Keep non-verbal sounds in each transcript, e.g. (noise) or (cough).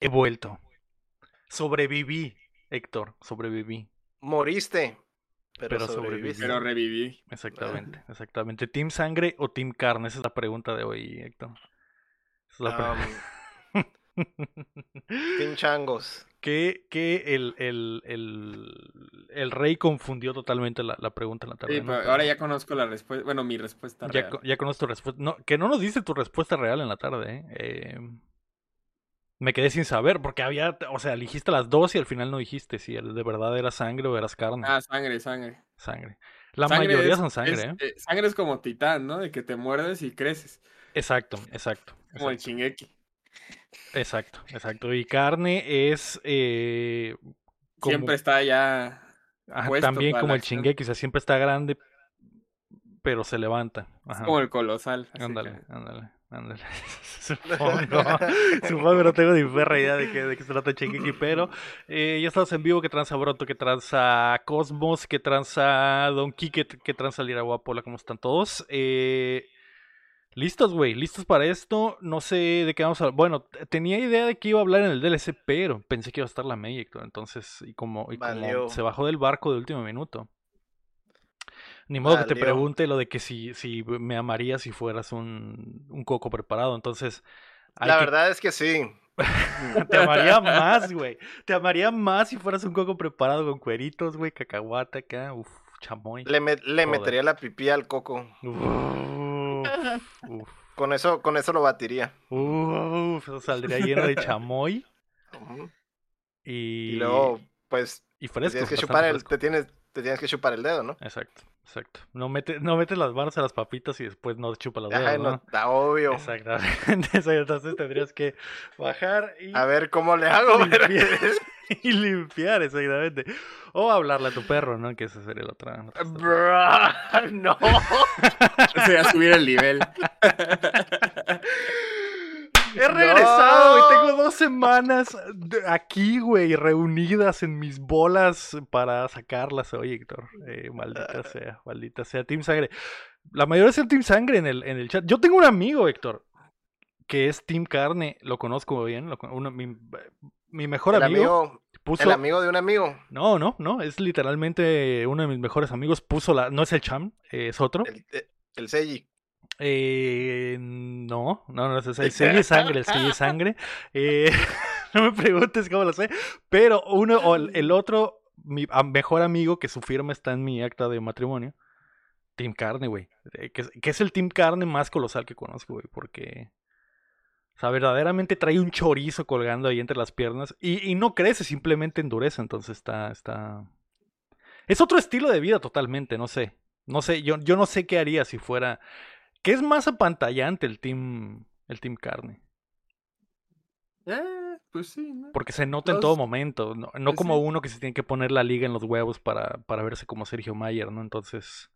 he vuelto. Sobreviví, Héctor, sobreviví. Moriste. Pero, Pero sobreviviste. Pero reviví. Exactamente, exactamente. ¿Team sangre o team carne? Esa es la pregunta de hoy, Héctor. Esa es la Am, (laughs) Team Changos. que que el, el, el, el rey confundió totalmente la, la pregunta en la tarde. Sí, ¿no? pero Pero ahora ya conozco la respuesta. Bueno, mi respuesta ya, real. co- ya conozco tu respuesta. No, que no nos diste tu respuesta real en la tarde. ¿eh? Eh, me quedé sin saber porque había, o sea, elegiste las dos y al final no dijiste si de verdad era sangre o eras carne. Ah, sangre, sangre. Sangre. La Sangre mayoría es- son sangre, es- ¿eh? eh, sangre es como titán, ¿no? De que te muerdes y creces. Exacto, exacto. Como el exacto. Shingeki. Exacto, exacto. Y carne es eh, como- Siempre está ya. puesto también como el acción. Shingeki, o sea, siempre está grande, pero se levanta. Es como el colosal. así Ándale, que- ándale, ándale. (laughs) (laughs) Supongo, (laughs) supongo, no tengo ni perra idea de qué, de qué se trata Shingeki, pero eh, ya estamos en vivo, que tranza Broto, que tranza Cosmos, que tranza Don Kike, que tranza Lira Guapola, ¿cómo están todos? Eh, listos, güey, listos para esto, no sé de qué vamos a hablar. Bueno, tenía idea de que iba a hablar en el DLC, pero pensé que iba a estar la May, Héctor, entonces, y como, y como Valió. se bajó del barco de último minuto. Ni modo que te pregunte lo de que si, si me amarías si fueras un, un coco preparado. Entonces, La que- verdad es que sí. (laughs) te amaría más, güey. Te amaría más si fueras un coco preparado con cueritos, güey, cacahuata acá, uf, chamoy. Le, le metería la pipí al coco. Uf, uf, Con eso, con eso lo batiría. uf, eso saldría lleno de chamoy y, Y luego, pues, y fresco. tienes que chupar el, te tienes, te tienes que chupar el dedo, ¿no? Exacto, exacto. No, mete, no metes las manos a las papitas y después no chupa Ajá, dedos, no, está obvio. Exactamente, (laughs) entonces tendrías que bajar y A ver cómo le hago. limpiar, (laughs) (laughs) y limpiar, exactamente. O hablarle a tu perro, ¿no? Que esa sería la otra. no. O sea, subir el nivel. He regresado y tengo dos semanas aquí, güey, reunidas en mis bolas para sacarlas hoy, Héctor. Eh, maldita sea, maldita sea. Team Sangre. La mayoría es Team Sangre en el, en el chat. Yo tengo un amigo, Héctor, que es Team Carne. Lo conozco bien. Lo, uno- mi, mi mejor El amigo, amigo, puso. el amigo de un amigo. No, no, no. Es literalmente uno de mis mejores amigos. Puso la. No es el Cham, es otro. El, eh, el Seiji. Eh, no, no, no, es el (laughs) sello es sangre, el es sangre. Eh, (laughs) no me preguntes cómo lo sé, pero uno o el, el otro, mi mejor amigo que su firma está en mi acta de matrimonio, Team Carne, güey. Eh, que, es- que es el Team Carne más colosal que conozco, güey, porque... O sea, verdaderamente trae un chorizo colgando ahí entre las piernas y, y no crece, simplemente endurece, entonces está, está... Es otro estilo de vida totalmente, no sé. No sé, yo, yo no sé qué haría si fuera... ¿Qué es más apantallante el Team, el team Carne? Eh, pues sí, ¿no? Porque se nota en todo momento, no, no pues como sí. uno que se tiene que poner la liga en los huevos para, para verse como Sergio Mayer, ¿no? Entonces...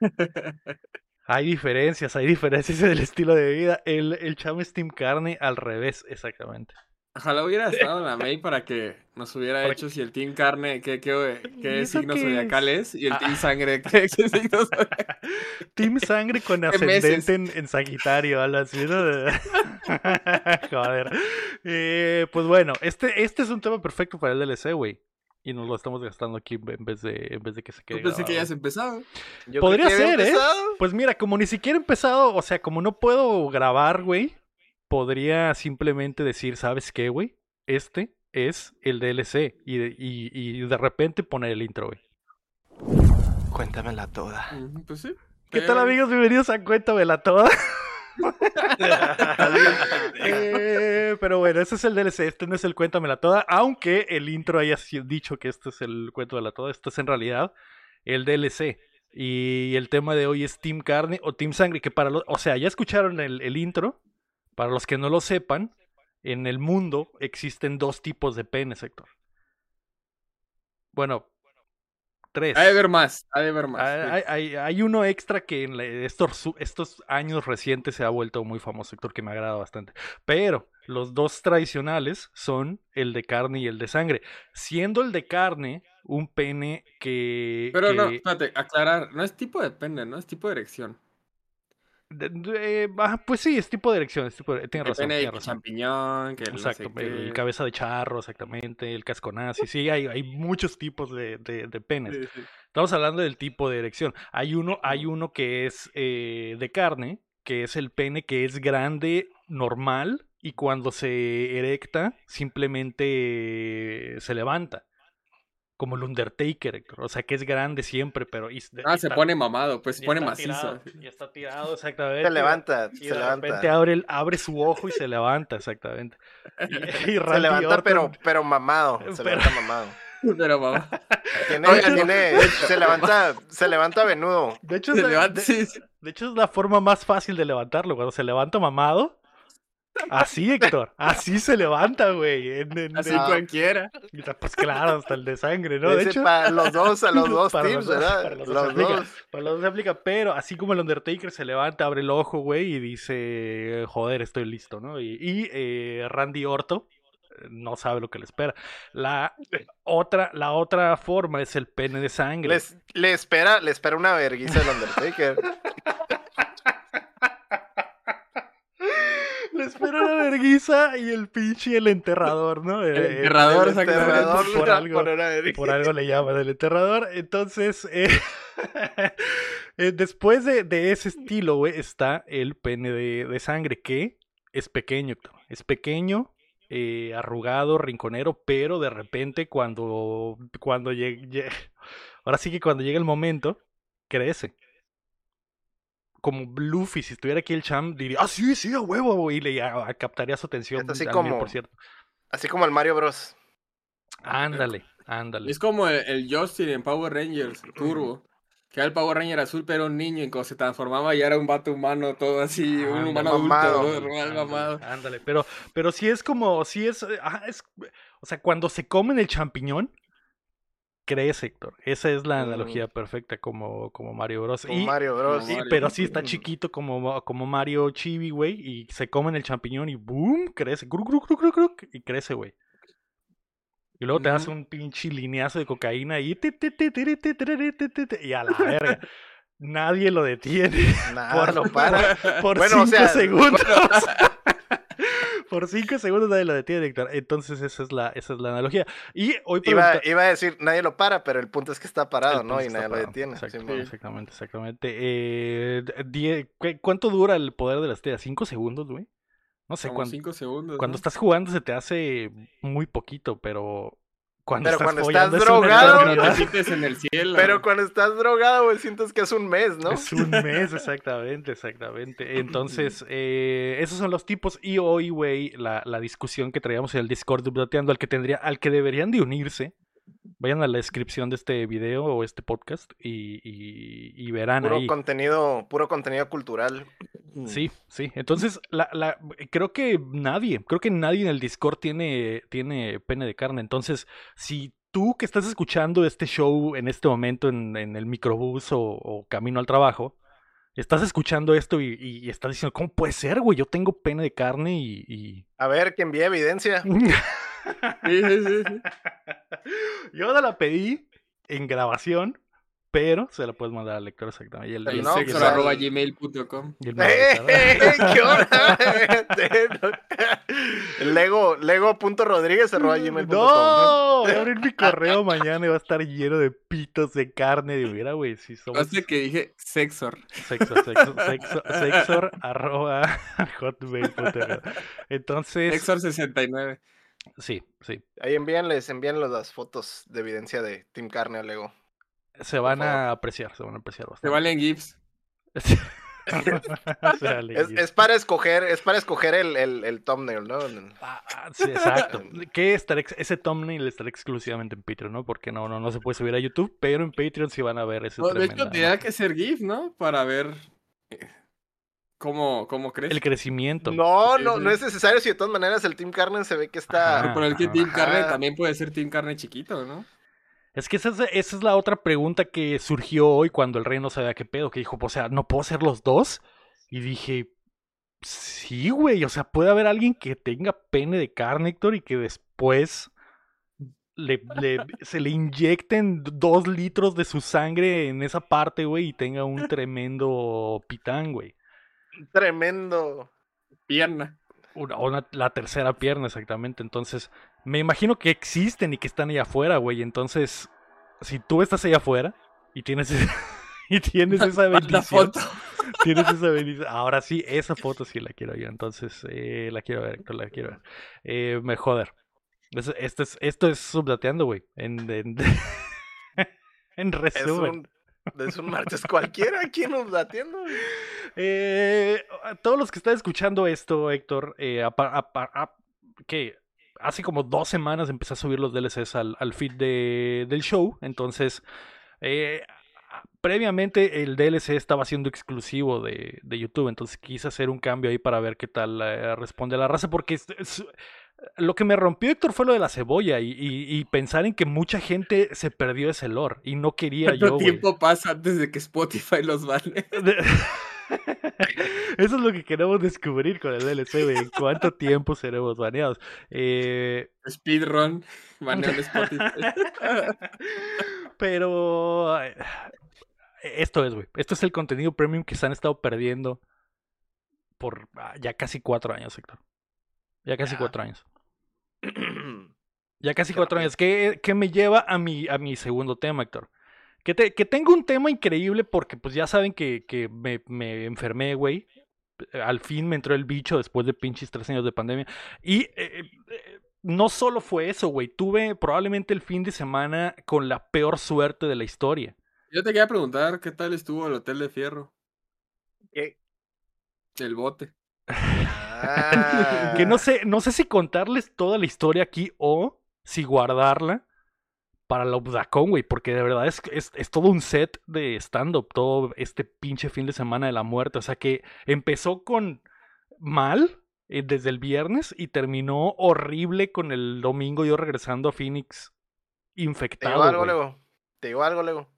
(laughs) Hay diferencias, hay diferencias en el estilo de vida. El, el chamo es Team Carne al revés, exactamente. Ojalá hubiera estado en la May para que nos hubiera hecho si el Team Carne, qué, qué, ¿Y qué signo qué zodiacal es? es, y el Ah. Team Sangre, (laughs) qué, qué signo (laughs) zodiacal. Team Sangre con (laughs) ascendente en, en Sagitario, algo así, ¿no? Joder. Eh, pues bueno, este, este es un tema perfecto para el DLC, güey. Y nos lo estamos gastando aquí en vez de, en vez de que se quede Yo pensé que ya empezaba. Yo Podría ser, ¿eh? empezado. Pues mira, como ni siquiera he empezado, o sea, como no puedo grabar, güey, podría simplemente decir, ¿sabes qué, güey? Este es el DLC. Y de, y, y de repente poner el intro, güey. Cuéntamela toda. Pues sí. ¿Qué tal, amigos? Bienvenidos a Cuéntamela Toda. (laughs) Eh, pero bueno, ese es el DLC, este no es el Cuéntamela Toda, aunque el intro haya dicho que este es el cuento de la toda, este es en realidad el DLC. Y el tema de hoy es Team Carne o Team Sangre, que para los, o sea, ya escucharon el, el intro, para los que no lo sepan, en el mundo existen dos tipos de penes, Héctor. Bueno, tres. Ha de ver más, ha de ver más. Hay, hay- hay- hay uno extra que en estos, años recientes se ha vuelto muy famoso, Héctor, que me agrada bastante. Pero los dos tradicionales son el de carne y el de sangre. Siendo el de carne un pene que... Pero no, espérate, aclarar, no es tipo de pene, no es tipo de erección. Eh, ah, pues sí, es tipo de erección, es tipo de- tienes razón, pene de tienes razón. champiñón, que el no sé Exacto, el qué. cabeza de charro, exactamente, el casco nazi, sí, hay, hay muchos tipos de, de, de penes. Sí, sí. Estamos hablando del tipo de erección. Hay uno, hay uno que es eh, de carne, que es el pene que es grande, normal, y cuando se erecta, simplemente se levanta. Como el Undertaker. O sea, que es grande siempre, pero... y- Ah, y se está- pone mamado, pues se pone macizo. tirado, y está tirado, exactamente. Se levanta, Y se de repente levanta. abre, el- abre su ojo y se levanta, exactamente. (laughs) Y, y Se levanta, Orton- pero, pero mamado. (laughs) Se Pero- levanta mamado. Pero mamá. Tiene, Oigan, tiene, se levanta, se levanta venudo. De hecho, Se es la- levanta, de- sí, sí. De hecho, es la forma más fácil de levantarlo. Cuando se levanta mamado. Así, Héctor. Así se levanta, güey. en- en- Así en- cualquiera. Pues claro, hasta el de sangre, ¿no? De Ese hecho, para los dos, a los (laughs) dos Para teams, los dos, ¿verdad? para los dos Los aplica. dos. para los dos se aplica. Pero así como el Undertaker se levanta, abre el ojo, güey, y dice, joder, estoy listo, ¿no? Y, y, eh, Randy Orto eh, no sabe lo que le espera. La otra, la otra forma es el pene de sangre. Les- le espera, le espera una verguiza del Undertaker. (laughs) Espera la verguiza y el pinche el enterrador, ¿no? El Eh, enterrador, El enterrador por algo- una. Por algo le llaman el enterrador. Entonces, eh, (laughs) eh, después de, de ese estilo, güey, está el pene de, de sangre, que es pequeño. Es pequeño, eh, arrugado, rinconero, pero de repente cuando, cuando llegue, (laughs) ahora sí que cuando llega el momento, crece. Como Luffy, si estuviera aquí el champ, diría, ah, sí, sí, a huevo, güey", y le a- captaría su atención Es así al como- 1000%. Así como el Mario Bros. Ándale, ándale. Es como el, el Justin en Power Rangers, Turbo. Que era el Power Ranger azul, pero era un niño y cuando se transformaba ya era un vato humano, todo así, un humano Mamado. adulto, ¿no? Real Ándale, mamado. Ándale, pero, pero sí es como, sí es, ajá, es, o sea, cuando se comen el champiñón, crece, Héctor. Esa es la Mm. analogía perfecta como, como Mario Bros. Como Y, Mario Bros. como y- Mario. pero sí está chiquito como, como Mario Chibi, güey, y se comen el champiñón y boom, crece, cru, cru, cru, cru, cru, y crece, güey. Y luego te das un pinche lineazo de cocaína y, y a la verga. Nadie lo detiene Nada, (laughs) por- lo para. por Bueno, o cinco sea, segundos. (laughs) por cinco segundos nadie lo detiene, Héctor. Entonces esa es la, esa es la analogía. Y hoy Iba, pregunta- iba a decir, nadie lo para, pero el punto es que está parado, ¿no? Y nadie lo detiene. Simón. Exactamente, exactamente. Eh, die- ¿cu- ¿Cuánto dura el poder de la estrella? ¿Cinco segundos, güey? No sé, Como cuando, cinco segundos. cuando ¿no? estás jugando se te hace muy poquito, pero cuando Pero estás cuando follando estás es una drogado, Pero eternidad. te sientes en el cielo. Pero cuando estás drogado, güey, sientes que es un mes, ¿no? Es un mes, exactamente, exactamente. Entonces, eh, esos son los tipos. Y hoy, güey, la, la discusión que traíamos en el Discord de al que tendría, al que deberían de unirse. Vayan a la descripción de este video o este podcast y, y- y verán Puro ahí. contenido, puro contenido cultural. Sí, sí. Entonces, la, la, creo que nadie, creo que nadie en el Discord tiene, tiene pene de carne. Entonces, si tú que estás escuchando este show en este momento en, en el microbús o, o camino al trabajo, estás escuchando esto y, y- estás diciendo, ¿cómo puede ser, güey? Yo tengo pene de carne y... y- A ver, que envíe evidencia. (laughs) Sí, sí, sí. (laughs) Yo no la pedí en grabación, pero se la puedes mandar al lector exactamente. Y el, El el- No, sexo al- arroba gmail.com. ¡Eh, ¿Qué onda? Lego, Lego.rodríguez arroba gmail punto com. (laughs) (laughs) No, voy a abrir mi correo mañana y va a estar lleno de pitos de carne. De mira, güey, si somos Hace que dije sexor. sexo, sexo, sexo, sexor, arroba hotmail.com. Entonces, Sexor 69. Sí, sí, Ahí envíenles, envíenles las fotos de evidencia de Team Carne a Lego. se van a apreciar, se van a apreciar Se bastante. valen GIFs. (laughs) Se Es, para escoger, es para escoger el, el, el thumbnail, ¿no? Ah, ah, sí, exacto. Que estará ex- ese thumbnail estará exclusivamente en Patreon, ¿no? Porque no, no, no se puede subir a YouTube, pero en Patreon sí van a ver ese No, de hecho, tendría que ser GIF, ¿no? Para ver eh, cómo, cómo crece. el crecimiento. No, no, no es necesario. Si de todas maneras el Team Carne se ve que está. Ajá. Pero el que Ajá. Team Carne también puede ser Team Carne chiquito, ¿no? Es que esa es, esa es la otra pregunta que surgió hoy cuando el rey no sabía qué pedo, que dijo, o sea, ¿no puedo ser los dos? Y dije, sí, güey, o sea, puede haber alguien que tenga pene de carne, Héctor, y que después le, le- (laughs) se le inyecten dos litros de su sangre en esa parte, güey, y tenga un tremendo pitán, güey. Tremendo. Pierna. Una, una- la tercera pierna, exactamente. Entonces, me imagino que existen y que están allá afuera, güey. Entonces, si tú estás allá afuera y tienes, (laughs) y tienes esa bendición, foto. (laughs) tienes esa bendición. Ahora sí, esa foto sí la quiero yo. Entonces, eh, la quiero ver, la quiero ver. Eh, me joder. Es- Esto es, esto es subdateando, güey. En, en, (laughs) en Es resumen. un, es un martes cualquiera aquí nos batiendo. Eh, a todos los que están escuchando esto, Héctor, eh, que hace como dos semanas empecé a subir los DLCs al, al feed de- del show. Entonces, eh, previamente el DLC estaba siendo exclusivo de, de YouTube. Entonces quise hacer un cambio ahí para ver qué tal eh, responde la raza. Porque es- es- lo que me rompió, Héctor, fue lo de la cebolla y, y- y pensar en que mucha gente se perdió ese lore y no quería (laughs) ¿Cuánto yo. tiempo pasa antes de que Spotify los? (laughs) De- (laughs) Eso es lo que queremos descubrir con el DLC, güey. ¿En cuánto tiempo seremos baneados? Eh, Speedrun, baneo en Spotify. (laughs) pero esto es, güey. Esto es el contenido premium que se han estado perdiendo por ah, ya casi cuatro años, Héctor. Ya casi Ya. cuatro años. (clears throat) Ya casi Qué cuatro años. Que, que me lleva a mi, a mi segundo tema, Héctor. Que, te- que tengo un tema increíble porque pues ya saben que, que me, me enfermé, güey. Al fin me entró el bicho después de pinches tres años de pandemia. Y eh, eh, no solo fue eso, güey. Tuve probablemente el fin de semana con la peor suerte de la historia. Yo te quería preguntar qué tal estuvo el Hotel de Fierro, ¿Qué? el bote. Ah. (laughs) Que no sé, no sé si contarles toda la historia aquí o si guardarla para la Ubdacón, güey, porque de verdad es, es, es todo un set de stand-up, todo este pinche fin de semana de la muerte. O sea que empezó con mal eh, desde el viernes y terminó horrible con el domingo yo regresando a Phoenix ¿Te infectado. digo algo. Lego? ¿Te digo algo, Lego?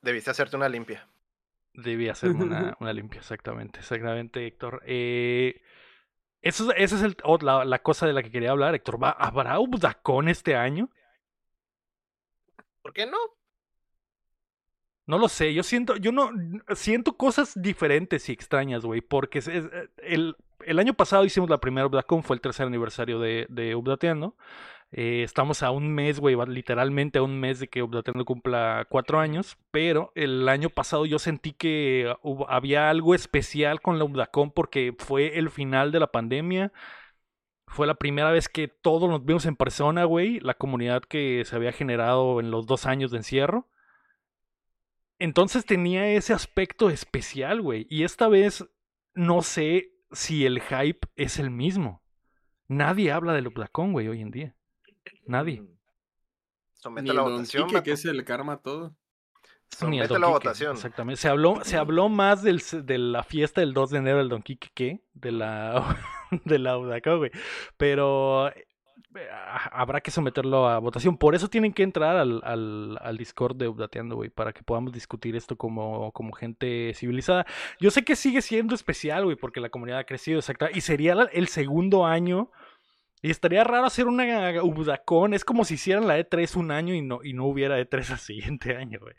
Debiste hacerte una limpia. Debí (laughs) hacerme una, una limpia, exactamente, exactamente, Héctor. Eh, eso, esa es el- oh, la, la cosa de la que quería hablar, Héctor. ¿Va, ¿Habrá Ubdacón este año? ¿Por qué no? No lo sé, yo siento, yo no, siento cosas diferentes y extrañas, güey, porque es- es- el, el año pasado hicimos la primera Ubdacon, fue el tercer aniversario de, de Ubdateando. Eh, estamos a un mes, güey, literalmente a un mes de que Ubdateando cumpla cuatro años, pero el año pasado yo sentí que había algo especial con la Ubdacon porque fue el final de la pandemia. Fue la primera vez que todos nos vimos en persona, güey, la comunidad que se había generado en los dos años de encierro. Entonces tenía ese aspecto especial, güey. Y esta vez no sé si el hype es el mismo. Nadie habla del Uplacón, güey, hoy en día. Nadie. Mm. Ni Somete el la Don votación. Quique, que es el karma todo. Somete la Quique, votación. Exactamente. Se habló, se habló más del, de la fiesta del 2 de enero del Don Quique que de la, (laughs) de la Udacón, güey. Pero eh, ah, habrá que someterlo a votación. Por eso tienen que entrar al, al, al Discord de Updateando, güey, para que podamos discutir esto como, como gente civilizada. Yo sé que sigue siendo especial, güey, porque la comunidad ha crecido, exacta. Y sería el segundo año. Y estaría raro hacer una Udacón. Es como si hicieran la E3 un año y no, y no hubiera E3 al siguiente año, güey.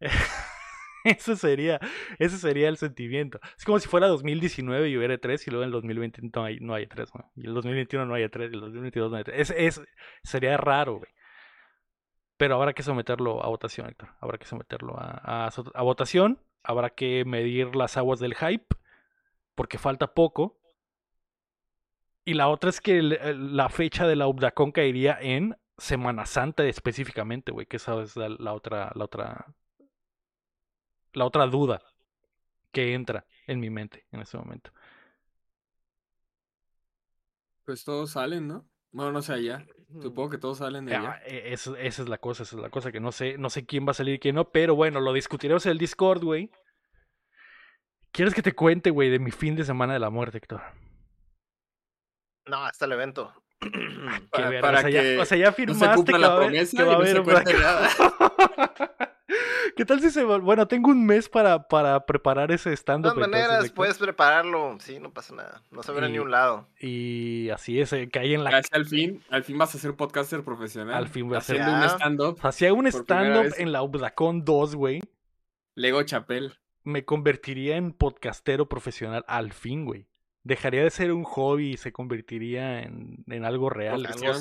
(laughs) (laughs) Eso sería, ese sería el sentimiento. Es como si fuera 2019 y hubiera E3 y luego en el 2020 no hay, no hay E3, güey. Y el 2021 no hay E3 y el 2022 no hay E3. Es, es, sería raro, güey. Pero habrá que someterlo a votación, Héctor. Habrá que someterlo a, a votación. Habrá que medir las aguas del hype. Porque falta poco. Y la otra es que la fecha de la Ubdacon caería en Semana Santa específicamente, güey. Que esa es la otra, la otra, la otra duda que entra en mi mente en ese momento. Pues todos salen, ¿no? Bueno, no sé allá. Supongo que todos salen de Ah, allá. eh, eso- esa es la cosa, esa es la cosa que no sé, no sé quién va a salir y quién no, pero bueno, lo discutiremos en el Discord, güey. ¿Quieres que te cuente, güey, de mi fin de semana de la muerte, Héctor? No, hasta el evento. (clears throat) Qué Para- verga, para o, sea, ya, que o sea, ya No firmaste se cumpla que la promesa que va a no se haber nada. (laughs) ¿Qué tal si se Bueno, tengo un mes para, para preparar ese De stand-up. todas entonces, maneras, puedes prepararlo. Sí, no pasa nada. No se verá en Y- ni un lado. Y así es, eh, caí en la... Casi al fin, al fin vas a ser podcaster profesional. Al fin voy a ser- Haciendo un stand-up. Hacía un stand-up en la Ubdacon 2, güey. Lego Chapel. me convertiría en podcastero profesional al fin, güey. Dejaría de ser un hobby y se convertiría en, en algo real. Algo,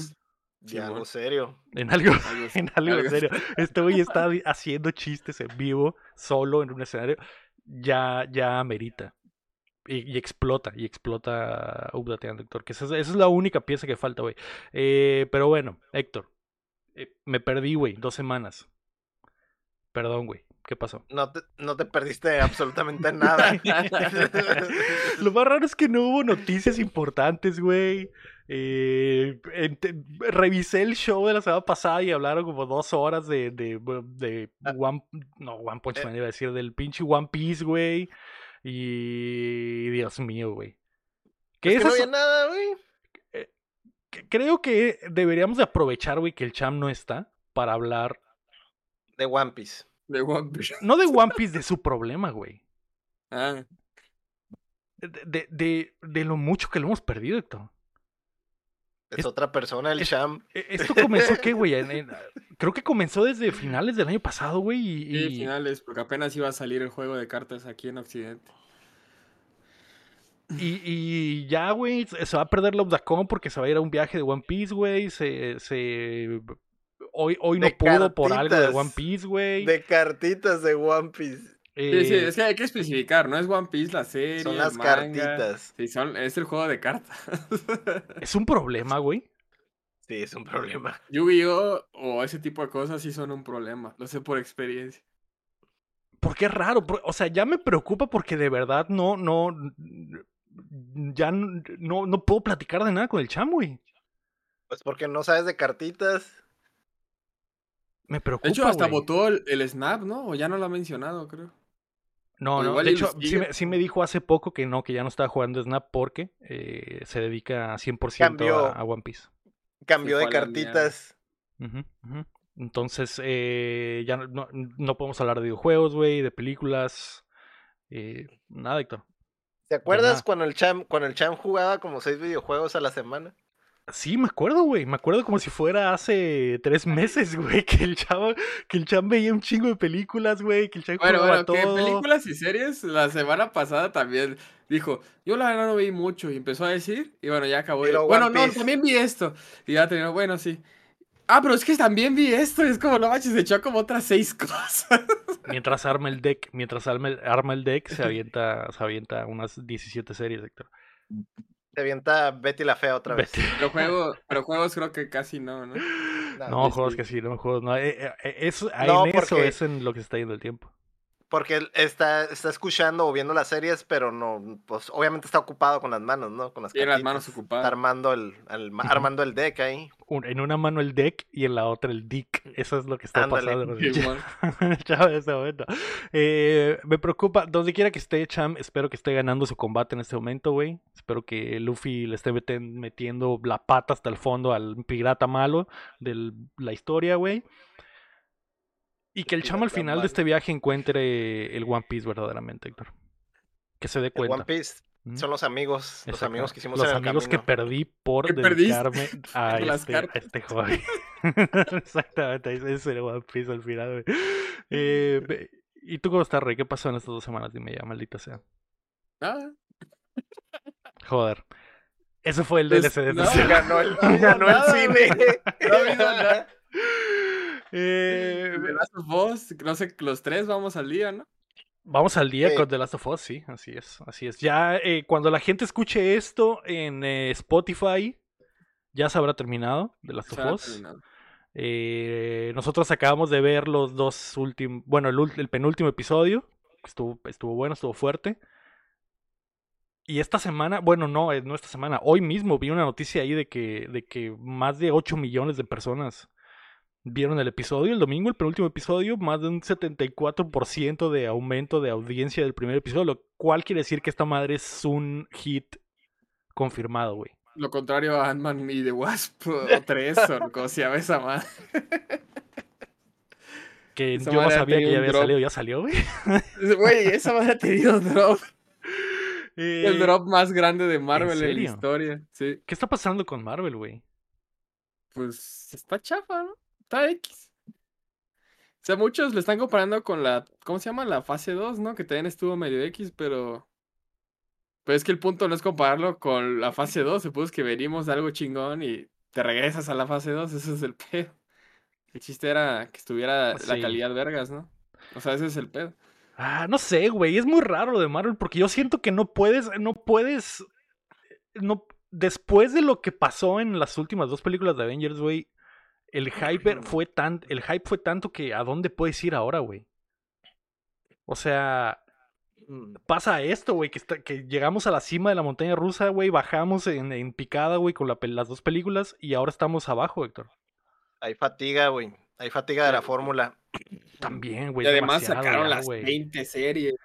Ya algo serio. En algo, (laughs) (laughs) en algo en serio. (laughs) Este güey está haciendo chistes en vivo, solo en un escenario. Ya, ya amerita. Y, y explota, y explota Updateando, Héctor. Que esa es, esa es la única pieza que falta, güey. Eh, pero bueno, Héctor. eh, me perdí, güey, dos semanas. Perdón, güey. ¿Qué pasó? No te, no te perdiste absolutamente nada. (laughs) (laughs) Lo más raro es que no hubo noticias importantes, güey. Eh, ente- revisé el show de la semana pasada y hablaron como dos horas de, de, de Ah. One, no, One Punch Eh. Man, iba a decir, del pinche One Piece, güey. Y Dios mío, güey. Que Es que no había nada, güey. que- creo que deberíamos de aprovechar, güey, que el Cham no está para hablar, De One Piece. De One Piece. no de One Piece, de su problema, güey. Ah, De, de, de, de lo mucho que lo hemos perdido, Héctor. Es, Es- otra persona, el es- Sham. E- ¿Esto comenzó qué, güey? (laughs) Creo que comenzó desde finales del año pasado, güey. Y, sí, finales, porque apenas iba a salir el juego de cartas aquí en Occidente. y- y ya, güey, se va a perder la Updacon porque se va a ir a un viaje de One Piece, güey. Se, se... Hoy, hoy no pudo por algo de. One Piece, güey. De cartitas de One Piece. Sí, sí, Eh, es que hay que especificar, no es One Piece la serie, Son las manga. cartitas. Sí, son, es el juego de cartas. (laughs) Es un problema, güey. Sí, es un problema. Yu-Gi-Oh! o ese tipo de cosas sí son un problema, lo sé por experiencia. Porque es raro. O sea, ya me preocupa porque de verdad no, no. Ya no, no puedo platicar de nada con el Cham, güey. Pues porque no sabes de cartitas. Me De preocupa. hecho, hasta güey. votó el, el Snap, ¿no? O ya no lo ha mencionado, creo. No, O no, de hecho, sí me, sí me dijo hace poco que no, que ya no estaba jugando Snap porque eh, se dedica 100% Cambió. a, a One Piece. Cambió de cartitas. Entonces, eh, ya no, no- no podemos hablar de videojuegos, güey, de películas, eh, nada, Héctor. ¿Te acuerdas cuando el Cham, cuando el Cham jugaba como seis videojuegos a la semana? Sí, me acuerdo, güey, me acuerdo como si fuera hace tres meses, güey, que el chavo, que el veía un chingo de películas, güey, que el cham Bueno, bueno, que todo. películas y series la semana pasada también dijo, yo la verdad no vi mucho y empezó a decir, y bueno, ya acabó. bueno, no, también vi esto. Y ya terminó, bueno, sí. Ah, pero es que también vi esto, es como, no manches, se echó como otras seis (laughs) cosas. Mientras arma el deck, mientras arma el, arma el deck, se (laughs) avienta, se avienta unas 17 series, Héctor. Se avienta Betty la Fea otra vez. Pero, juego, pero juegos creo que casi no, ¿no? No, juegos que sí, no, juegos no. eh, eh, eh, eso, No, en eso porque- es en lo que se está yendo el tiempo. Porque él está, está escuchando o viendo las series, pero no, pues obviamente está ocupado con las manos, ¿no? Con las Tiene las manos ocupadas. Está armando el, armando el deck ahí. Un- en una mano el deck y en la otra el dick. Eso es lo que está Ándale. pasando. (laughs) Cham en este momento. Eh, me preocupa, donde quiera que esté Cham, espero que esté ganando su combate en este momento, güey. Espero que Luffy le esté meten- metiendo la pata hasta el fondo al pirata malo de la historia, güey. Y que el Cham al final de este viaje encuentre el One Piece verdaderamente, Héctor. Que se dé El cuenta. One Piece son los amigos, los amigos que hicimos Los en el amigos que perdí por dedicarme (laughs) a este, a este hobby. (laughs) Exactamente, ese es el One Piece al final, güey. Eh, ¿Y tú cómo estás, Rey? ¿Qué pasó en estas dos semanas? Dime ya, maldita sea. Ah, Joder. Eso fue el Pues, DLC de no. (laughs) Ganó el, ganó el nada, cine. no ha habido nada. Eh, The Last of Us, no sé, los tres vamos al día, ¿no? Vamos al día Sí. con The Last of Us, sí, así es, así es. Ya eh, cuando la gente escuche esto en eh, Spotify, ya se habrá terminado The Last Se of Us. Eh, nosotros acabamos de ver los dos últimos, bueno, el, el penúltimo episodio, estuvo, estuvo bueno, estuvo fuerte. Y esta semana, bueno, no, no esta semana, hoy mismo vi una noticia ahí de que, de que más de 8 millones de personas vieron el episodio. El domingo, el penúltimo episodio, más de un 74% de aumento de audiencia del primer episodio, lo cual quiere decir que esta madre es un hit confirmado, güey. Lo contrario a Ant-Man y The Wasp o (laughs) 3 o como se llama esa madre. Que Esa yo no sabía que ya había drop. salido, ya salió, güey. Güey, esa madre ha tenido drop. (laughs) El Eh, drop más grande de Marvel en, la historia. Sí. ¿Qué está pasando con Marvel, güey? Pues está chafa, ¿no? Está X. sea, muchos le están comparando con la, ¿cómo se llama? La fase 2, ¿no? Que también estuvo medio X, pero... Pero es que el punto no es compararlo con la fase 2, supuse que venimos de algo chingón y te regresas a la fase 2, ese es el (laughs) pedo. El chiste era que estuviera la Sí. calidad vergas, ¿no? O sea, ese es el pedo. Ah, no sé, güey. Es muy raro lo de Marvel porque yo siento que no puedes, no puedes, no, después de lo que pasó en las últimas dos películas de Avengers, güey, el hype fue tan, el hype fue tanto que a dónde puedes ir ahora, güey. O sea, Mm. pasa esto, güey, que, está- que llegamos a la cima de la montaña rusa, güey, bajamos en, en picada, güey, con la las dos películas y ahora estamos abajo, Héctor. Hay fatiga, güey. Hay fatiga de la fórmula. También, güey. y además sacaron ya, las güey. 20 series.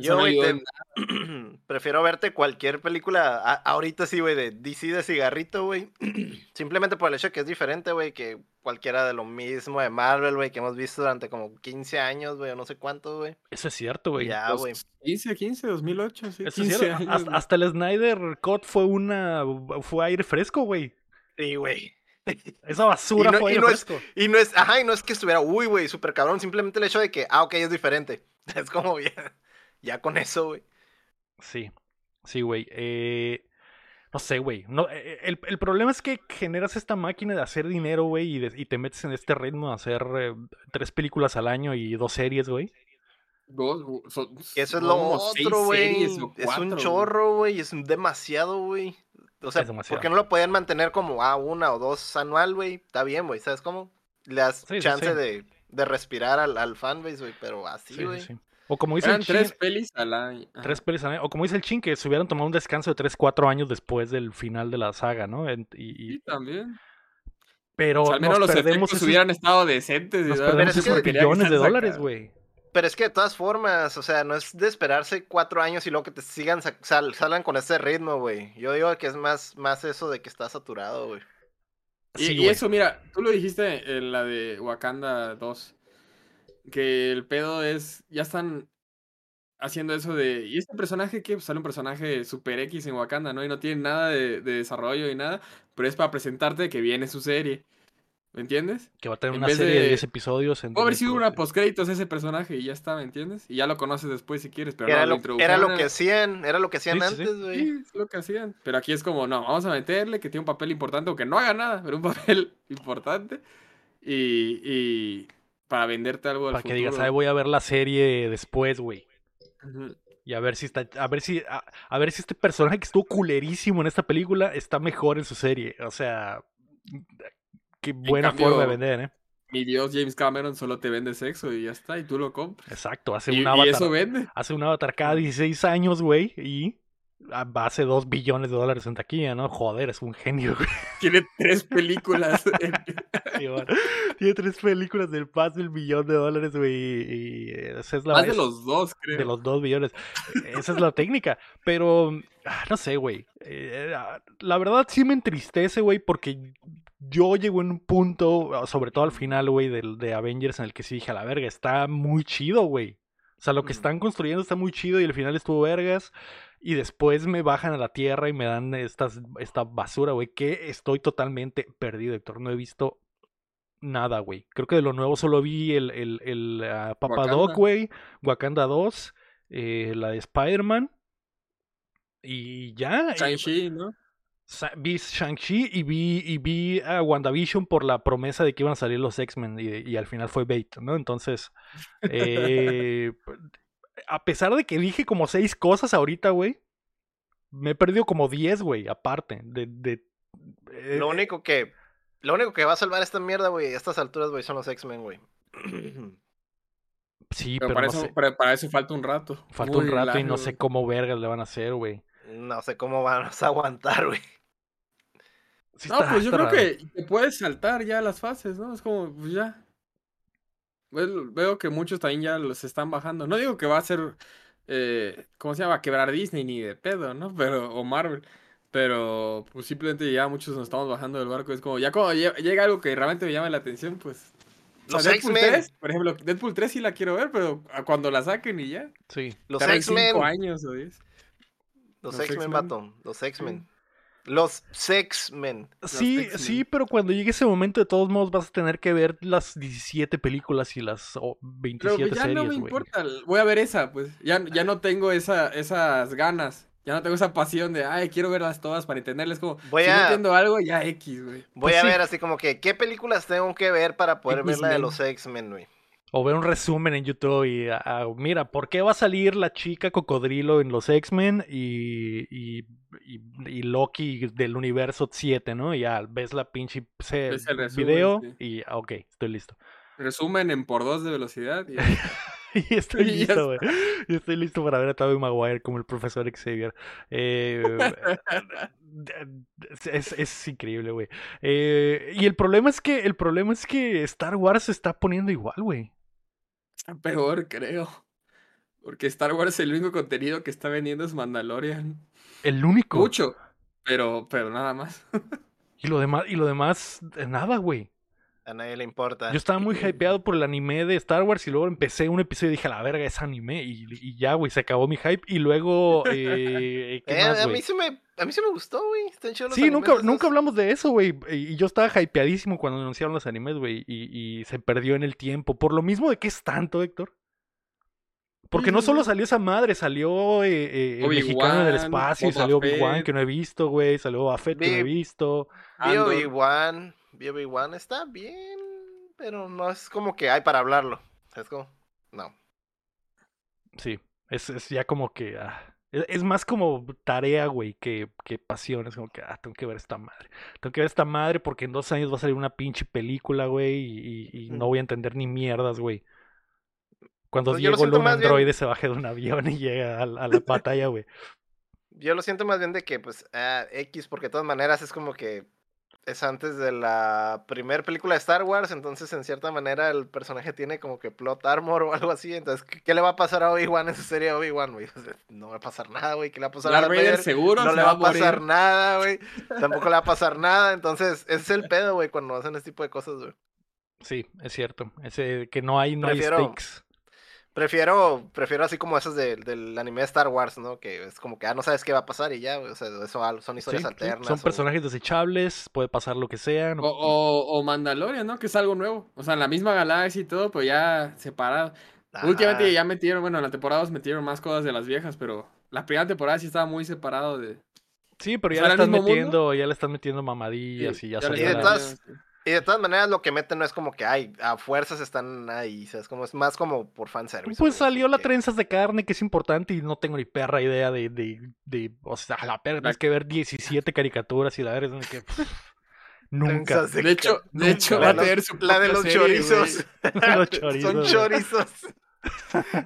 Yo, no. (clears throat) Prefiero verte cualquier película, a- ahorita sí, güey, de DC de cigarrito, güey. (clears throat) Simplemente por el hecho de que es diferente, güey, que cualquiera de lo mismo de Marvel, güey, que hemos visto durante como 15 años, güey, o no sé cuánto, güey. Eso es cierto, güey. Ya, güey. 15, 15, 2008, sí. Eso es 15 cierto. años, Hasta, el Snyder Cut fue una. fue aire fresco, güey. Sí, güey. Esa basura Y no- fue y aire no es- fresco. Y no es, ajá, y no es que estuviera, uy, güey, súper cabrón, simplemente el hecho de que, ah, ok, es diferente. (laughs) Es como ya, ya con eso, güey. Sí. Sí, güey. Eh, no sé, güey. No, eh, el, el problema es que generas esta máquina de hacer dinero, güey, y, te metes en este ritmo de hacer eh, tres películas al año y dos series, güey. Dos, son- Y eso es lo otro, güey. Es un chorro, güey. Es un demasiado, güey. O sea, Es demasiado. ¿por qué no lo podían mantener como a una o dos anual, güey? Está bien, güey. ¿Sabes cómo? Le das Sí, chance sí. De, de respirar al, al fanbase, güey. Pero así, Sí, güey. sí, sí. O como dice Eran el chin, tres pelis al año. Tres pelis al año, O como dice el chin, que se hubieran tomado un descanso de 3, 4 años después del final de la saga, ¿no? En- y- y- Sí, también. pero O sea, al menos nos los perdemos esos, hubieran estado decentes. nos y perdemos esos que- que de dólares, güey. Pero es que de todas formas, o sea, no es de esperarse cuatro años y luego que te sigan, sal- salgan con ese ritmo, güey. Yo digo que es más, más eso de que está saturado, güey. Y, Sí, y eso, mira, tú lo dijiste en la de Wakanda 2. Que el pedo es. Ya están haciendo eso de. ¿Y este personaje que sale un personaje super X en Wakanda, ¿no? Y no tiene nada de, de desarrollo y nada. Pero es para presentarte que viene su serie. ¿Me entiendes? Que va a tener En una serie de de- 10 episodios. En Puede haber sido una postcréditos ese personaje y ya está, ¿me entiendes? Y ya lo conoces después si quieres, pero era, no, lo, introdujeron era lo que hacían, era lo que hacían Sí, antes, güey. Sí, es lo que hacían. Pero aquí es como, no, vamos a meterle que tiene un papel importante, aunque no haga nada, pero un (laughs) papel importante. Y, y para venderte algo del Para que digas. "Ay, voy a ver la serie después, güey. Y a ver si está, a ver si, a, a ver si este personaje que estuvo culerísimo en esta película está mejor en su serie. O sea, qué buena cambio- forma de vender, ¿eh? Mi Dios, James Cameron solo te vende sexo y ya está, y tú lo compras. Exacto, hace Y, un y avatar, eso vende. hace un avatar cada 16 años, güey, y hace 2 billones de dólares en taquilla, ¿no? Joder, es un genio, güey. Tiene tres (laughs) películas. en- Sí, bueno. Tiene tres películas del más del billón de dólares, güey, y, y esa es la Más de los dos, creo. de los dos billones. Esa es la técnica. Pero, ah, no sé, güey. Eh, ah, la verdad sí me entristece, güey, porque yo llego en un punto, ah, sobre todo al final, güey, del- de, Avengers, en el que sí dije, a la verga, está muy chido, güey. O sea, lo que están construyendo está muy chido y al final estuvo vergas. Y después me bajan a la tierra y me dan estas, esta basura, güey, que estoy totalmente perdido, Héctor. No he visto nada, güey. Creo que de lo nuevo solo vi el, el, el ah, Papa Doc, Wakanda. güey, Wakanda 2, eh, la de Spider-Man. Y ya. eh, Shang-Chi, ¿no? vi Shang-Chi y vi, y vi a WandaVision por la promesa de que iban a salir los X-Men y, y al final fue bait, ¿no? Entonces, (laughs) eh, a pesar de que dije como seis cosas ahorita, güey, me he perdido como diez, güey, aparte de... de eh, Lo único que. Lo único que va a salvar esta mierda, güey, a estas alturas, güey, son los X-Men, güey. (clears throat) sí, Pero, pero, para, no eso, sé, para, para eso falta un rato. falta un rato y no sé cómo vergas le van a hacer, güey. No sé cómo van a aguantar, güey. Sí No, está- pues yo creo raro. que te puedes saltar ya las fases, ¿no? Es como, pues ya. Veo veo que muchos también ya los están bajando. No digo que va a ser, eh, ¿cómo se llama? Quebrar Disney ni de pedo, ¿no? (laughs) Pero, o Marvel. Pero, pues simplemente ya muchos nos estamos bajando del barco. Es como, ya cuando lle- llega algo que realmente me llame la atención, pues. o sea, Los Deadpool X-Men. 3, por ejemplo, Deadpool 3 sí la quiero ver, pero cuando la saquen y ya. Sí. Los X-Men. cinco años o 10. Los Los X-Men, X-Men. vato. Los X-Men. Los Sex-Men. Sí, X-Men. sí, pero cuando llegue ese momento, de todos modos, vas a tener que ver las 17 películas y las oh, Pero 27 pues, ya series, no me importa, voy a ver esa, pues. Ya, ya no tengo esa, esas ganas. Ya no tengo esa pasión de, ay, quiero verlas todas para entenderles. Como, Voy si no a- entiendo algo, ya X, güey. Voy Pues a sí. ver así como que, ¿qué películas tengo que ver para poder ver la de los X-Men, güey? O ver un resumen en YouTube y, ah, ah, mira, ¿por qué va a salir la chica cocodrilo en los X-Men y, y, y- y Loki del universo 7, ¿no? Y ya ves la pinche se- Ves el resumen, video sí. y, ah, ok, estoy listo. Resumen en por dos de velocidad. y- (laughs) Y estoy (laughs) listo, güey. Y estoy listo para ver a Tobey Maguire como el profesor Xavier. Eh, (laughs) es, es increíble, güey. Eh, y el problema es que el problema es que Star Wars se está poniendo igual, güey. Está peor, creo. Porque Star Wars el único contenido que está vendiendo es Mandalorian. El único. Mucho. Pero, pero nada más. (laughs) Y lo demás, y lo demás, nada, güey. A nadie le importa. Yo estaba muy hypeado por el anime de Star Wars y luego empecé un episodio y dije, a la verga, es anime. Y, y ya, güey, se acabó mi hype. Y luego, eh, (laughs) ¿qué Eh, más, a, mí sí me, a mí sí me gustó, güey. Están chidos Sí, nunca, esos. nunca hablamos de eso, güey. Y yo estaba hypeadísimo cuando anunciaron los animes, güey. Y, y se perdió en el tiempo. Por lo mismo de que es tanto, Héctor. Porque no solo salió esa madre, salió eh, eh, el mexicano en el Obi-Wan, espacio, Boba salió Obi-Wan que no he visto, güey. Salió Boba Fett que no he Vi- visto. Obi-Wan. Vi Obi-Wan. Está bien. Pero no es como que hay para hablarlo. Es como. No. Sí, es, es ya como que... ah, es, es más como tarea, güey, que, que pasión. Es como que, ah, tengo que ver esta madre. Tengo que ver esta madre porque en dos años va a salir una pinche película, güey, y, y- y no voy a entender ni mierdas, güey. Cuando Pues Diego siento Luna bien- androide se baje de un avión y llega a, la- a la (laughs) batalla, güey. Yo lo siento más bien de que, pues, ah, X, porque de todas maneras es como que es antes de la primera película de Star Wars, entonces en cierta manera el personaje tiene como que plot armor o algo así, entonces, ¿qué, qué le va a pasar a Obi-Wan en esa serie de Obi-Wan, güey? No va a pasar nada, güey, ¿qué le va a pasar a Darth Darth Vader seguro No se le va a pasar morir. nada, güey, (laughs) tampoco le va a pasar nada, entonces ese es el pedo, güey, cuando hacen este tipo de cosas, güey. Sí, es cierto. Ese, que no hay, no hay stakes. Prefiero, prefiero así como esas de- del anime de Star Wars, ¿no? Que es como que, ah, no sabes qué va a pasar y ya, o sea, eso al- son historias sí, alternas. Son o- personajes desechables, puede pasar lo que sea. no- O, o, o Mandalorian, ¿no? Que es algo nuevo. O sea, en la misma galaxia y todo, pero ya separado. Últimamente ya metieron, bueno, en la temporada metieron más cosas de las viejas, pero la primera temporada sí estaba muy separado de. Sí, pero o ya sea, le ¿era el están mundo? metiendo, ya le están metiendo mamadillas Sí, y ya, ya Y de todas- Y de todas maneras lo que meten no es como que, ay, a fuerzas están ahí, ¿sabes? Como es más como por fanservice. Pues salió la que- trenzas de carne, que es importante, y no tengo ni perra idea de, de, de o sea, a la perra, tienes que ver 17 caricaturas y la verdad es que pff, (laughs) nunca. Trenzas De hecho, de hecho va a de tener su La de los serie, chorizos. (laughs) Los (laughs) chorizos, Son chorizos.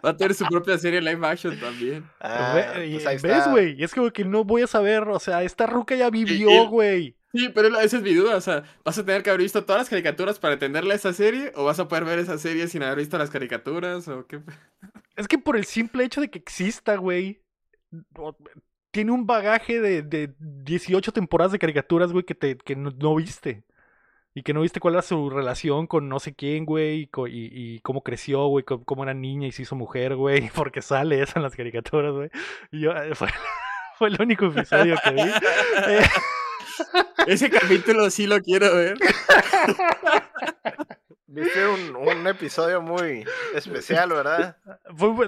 Va a tener su propia serie live action también. Ah, Ve- y- pues ahí ¿Ves, güey? Es como que no voy a saber, o sea, esta ruca ya vivió, y- güey. Sí, pero esa es mi duda. O sea, ¿vas a tener que haber visto todas las caricaturas para entenderle esa serie? ¿O vas a poder ver esa serie sin haber visto las caricaturas? ¿O qué? (laughs) Es que por el simple hecho de que exista, güey, tiene un bagaje de, de 18 temporadas de caricaturas, güey, que, te, que no, no viste. Y que no viste cuál era su relación con no sé quién, güey, y, y- y cómo creció, güey, cómo, cómo era niña y se hizo mujer, güey, (laughs) porque sale eso en las caricaturas, güey. Y yo, eh, fue, (laughs) fue el único episodio que vi. Eh, Ese capítulo sí lo quiero ver. (laughs) Viste un, un episodio muy especial, ¿verdad?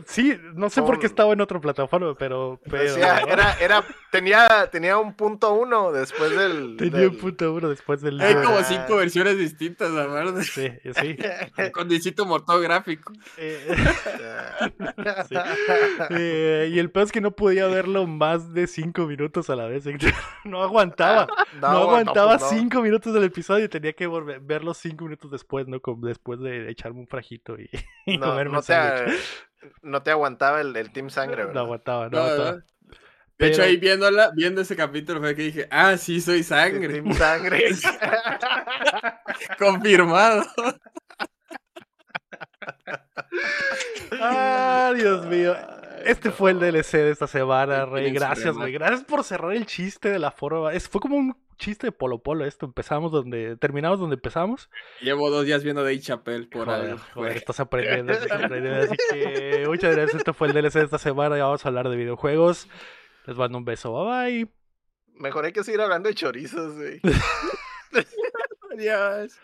sí, no sé por qué estaba en otra plataforma, pero... pero Decía, era, era, tenía, tenía un punto uno después del. Tenía del- un punto uno después del... Hay Ah. como cinco versiones distintas, aparte. Sí, sí. (laughs) Con distinto motor gráfico. Eh, (laughs) Eh, y el peor es que no podía verlo más de cinco minutos a la vez. (laughs) No aguantaba. No, aguantaba pues no. cinco minutos del episodio y tenía que volver, verlo cinco minutos después, ¿no? Después de echarme un frajito y, (laughs) y No, comerme no te, no te aguantaba el, el Team Sangre, No ¿verdad? aguantaba, no No, aguantaba. no. De hecho, ahí viéndola, viendo ese capítulo fue que dije, ah, sí, soy sangre. Team Sangre. (laughs) Confirmado. (laughs) Ah, Dios mío. Este fue el DLC de esta semana, Rey. Gracias, güey. Gracias por cerrar el chiste de la forma. Es, fue como un chiste de Polo Polo esto. Empezamos donde. Terminamos donde empezamos. Llevo dos días viendo Dave Chappelle por Joder, algo. joder, estás aprendiendo, estás aprendiendo. Así que muchas gracias. Este fue el DLC de esta semana. Ya vamos a hablar de videojuegos. Les mando un beso. Bye bye. Mejor hay que seguir hablando de chorizos, güey. (laughs) (laughs) Adiós.